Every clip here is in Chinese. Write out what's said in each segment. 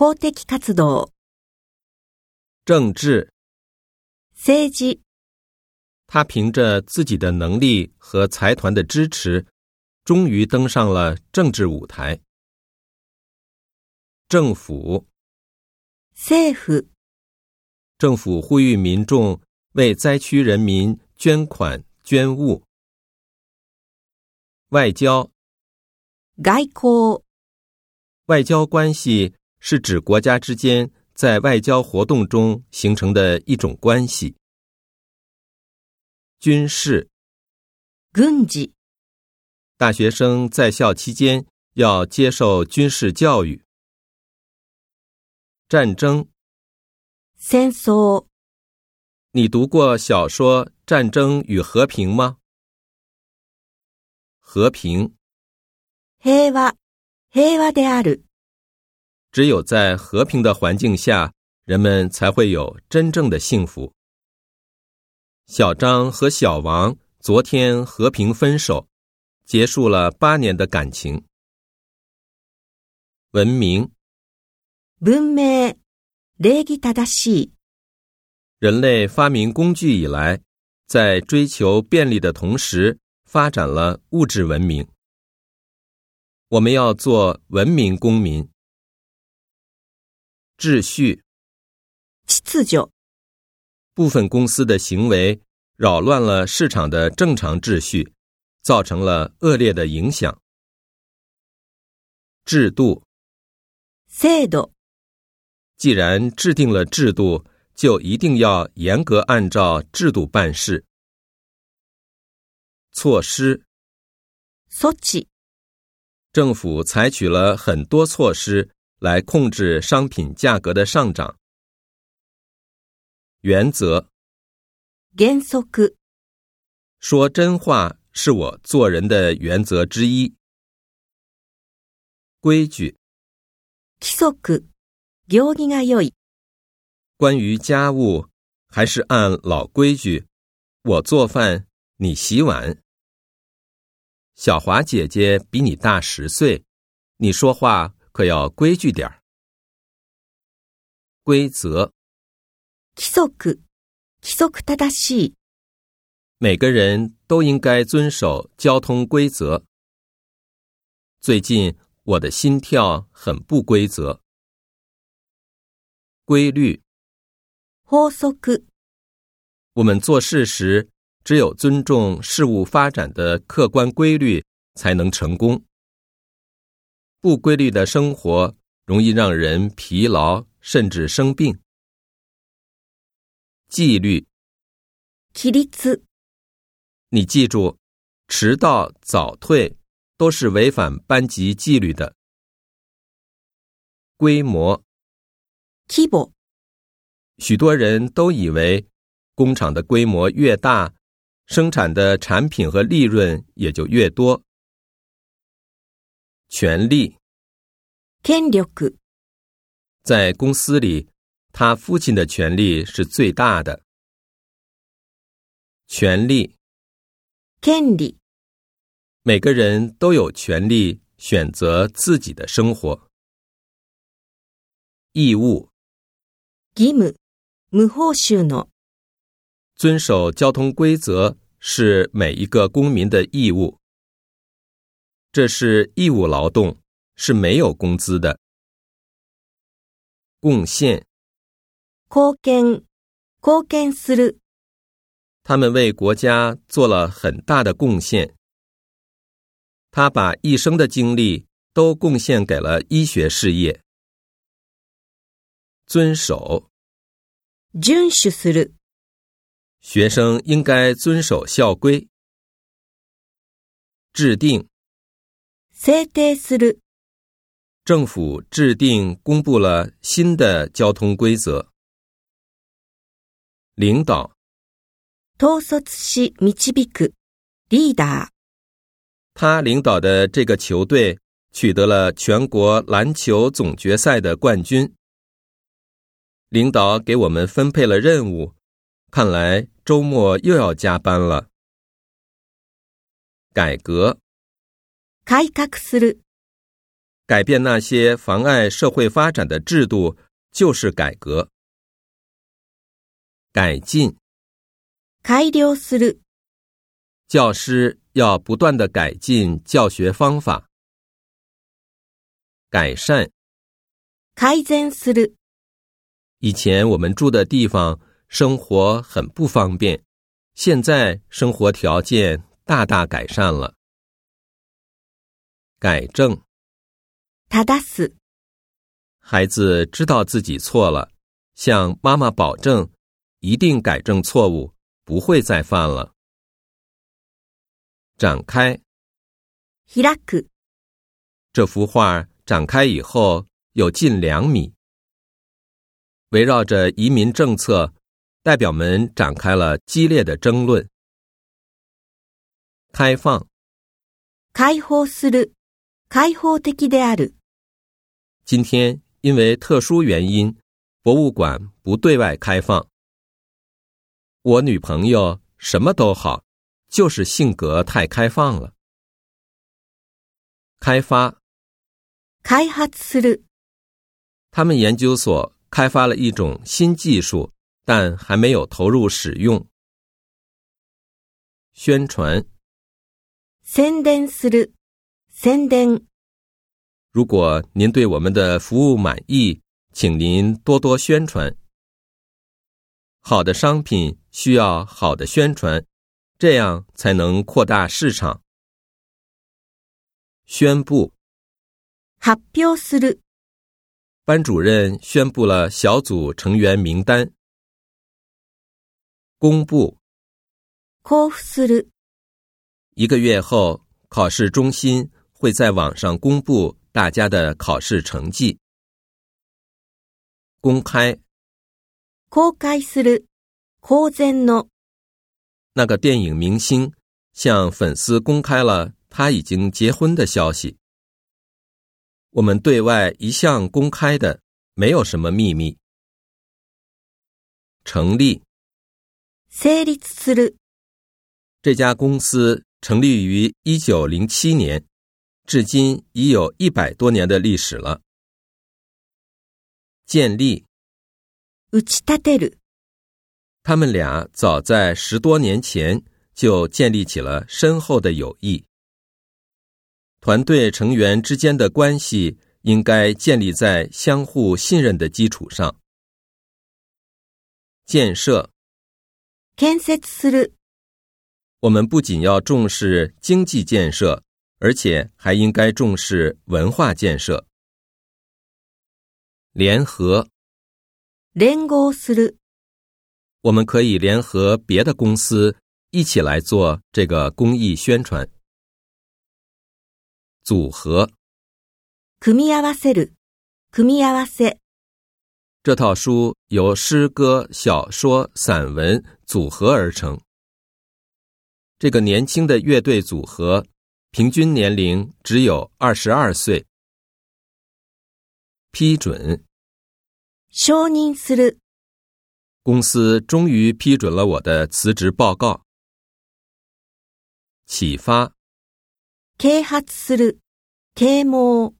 公的活动，政治，政治。他凭着自己的能力和财团的支持，终于登上了政治舞台。政府，政府。政府呼吁民众为灾区人民捐款捐物。外交，外交。外交关系。是指国家之间在外交活动中形成的一种关系。军事，军事。大学生在校期间要接受军事教育。战争，戦争。你读过小说《战争与和平》吗？和平，平和，平和。である只有在和平的环境下，人们才会有真正的幸福。小张和小王昨天和平分手，结束了八年的感情。文明，文明，礼儀正しい。人类发明工具以来，在追求便利的同时，发展了物质文明。我们要做文明公民。秩序，次救。部分公司的行为扰乱了市场的正常秩序，造成了恶劣的影响。制度，制度。既然制定了制度，就一定要严格按照制度办事。措施，措施。政府采取了很多措施。来控制商品价格的上涨。原则，原則，说真话是我做人的原则之一。规矩，規則，行儀が良い。关于家务，还是按老规矩，我做饭，你洗碗。小华姐姐比你大十岁，你说话。可要规矩点儿。规则，規則，規則正しい。每个人都应该遵守交通规则。最近我的心跳很不规则。规律，法則。我们做事时，只有尊重事物发展的客观规律，才能成功。不规律的生活容易让人疲劳，甚至生病。纪律，纪律。你记住，迟到早退都是违反班级纪律的。规模，规模。许多人都以为，工厂的规模越大，生产的产品和利润也就越多。权力，権力，在公司里，他父亲的权力是最大的。权力，権利，每个人都有权利选择自己的生活。义务，義務、無報酬の，遵守交通规则是每一个公民的义务。这是义务劳动，是没有工资的贡献。貢献，貢献する。他们为国家做了很大的贡献。他把一生的精力都贡献给了医学事业。遵守，遵守する。学生应该遵守校规。制定。制定する。政府制定公布了新的交通规则。领导。し導く。リーダー。他领导的这个球队取得了全国篮球总决赛的冠军。领导给我们分配了任务，看来周末又要加班了。改革。改革する，改变那些妨碍社会发展的制度就是改革。改进，改良する。教师要不断的改进教学方法。改善，改善する。以前我们住的地方生活很不方便，现在生活条件大大改善了。改正。他打死。孩子知道自己错了，向妈妈保证一定改正错误，不会再犯了。展开。く这幅画展开以后有近两米。围绕着移民政策，代表们展开了激烈的争论。开放。開放する開放的である。今天因为特殊原因，博物馆不对外开放。我女朋友什么都好，就是性格太开放了。开发，開発する。他们研究所开发了一种新技术，但还没有投入使用。宣传，宣伝する。宣伝。如果您对我们的服务满意，请您多多宣传。好的商品需要好的宣传，这样才能扩大市场。宣布。発表する。班主任宣布了小组成员名单。公布。交付する。一个月后，考试中心。会在网上公布大家的考试成绩，公开。公开する、公然の。那个电影明星向粉丝公开了他已经结婚的消息。我们对外一向公开的，没有什么秘密。成立。成立する。这家公司成立于一九零七年。至今已有一百多年的历史了。建立。他们俩早在十多年前就建立起了深厚的友谊。团队成员之间的关系应该建立在相互信任的基础上。建设。我们不仅要重视经济建设。而且还应该重视文化建设。联合，联合する，我们可以联合别的公司一起来做这个公益宣传。组合，組み合わせる、組み合わせ。这套书由诗歌、小说、散文组合而成。这个年轻的乐队组合。平均年龄只有二十二岁。批准。承認する。公司终于批准了我的辞职报告。启发。啓発する。啓蒙。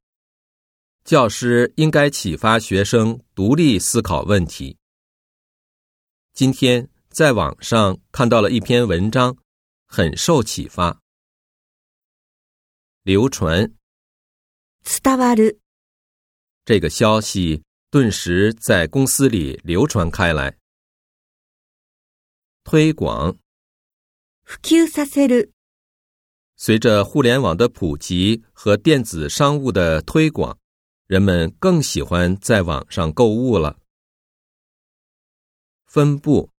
教师应该启发学生独立思考问题。今天在网上看到了一篇文章，很受启发。流传，伝わる。这个消息顿时在公司里流传开来。推广，普及させる。随着互联网的普及和电子商务的推广，人们更喜欢在网上购物了。分布，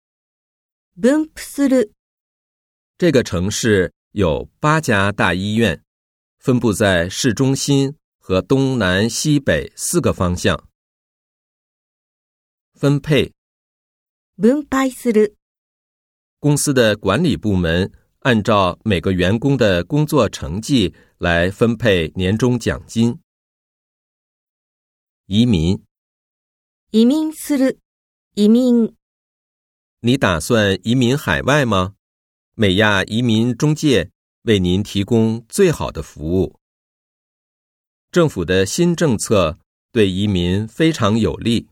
分布する。这个城市有八家大医院。分布在市中心和东南西北四个方向。分配。分配する。公司的管理部门按照每个员工的工作成绩来分配年终奖金。移民。移民する。移民。你打算移民海外吗？美亚移民中介。为您提供最好的服务。政府的新政策对移民非常有利。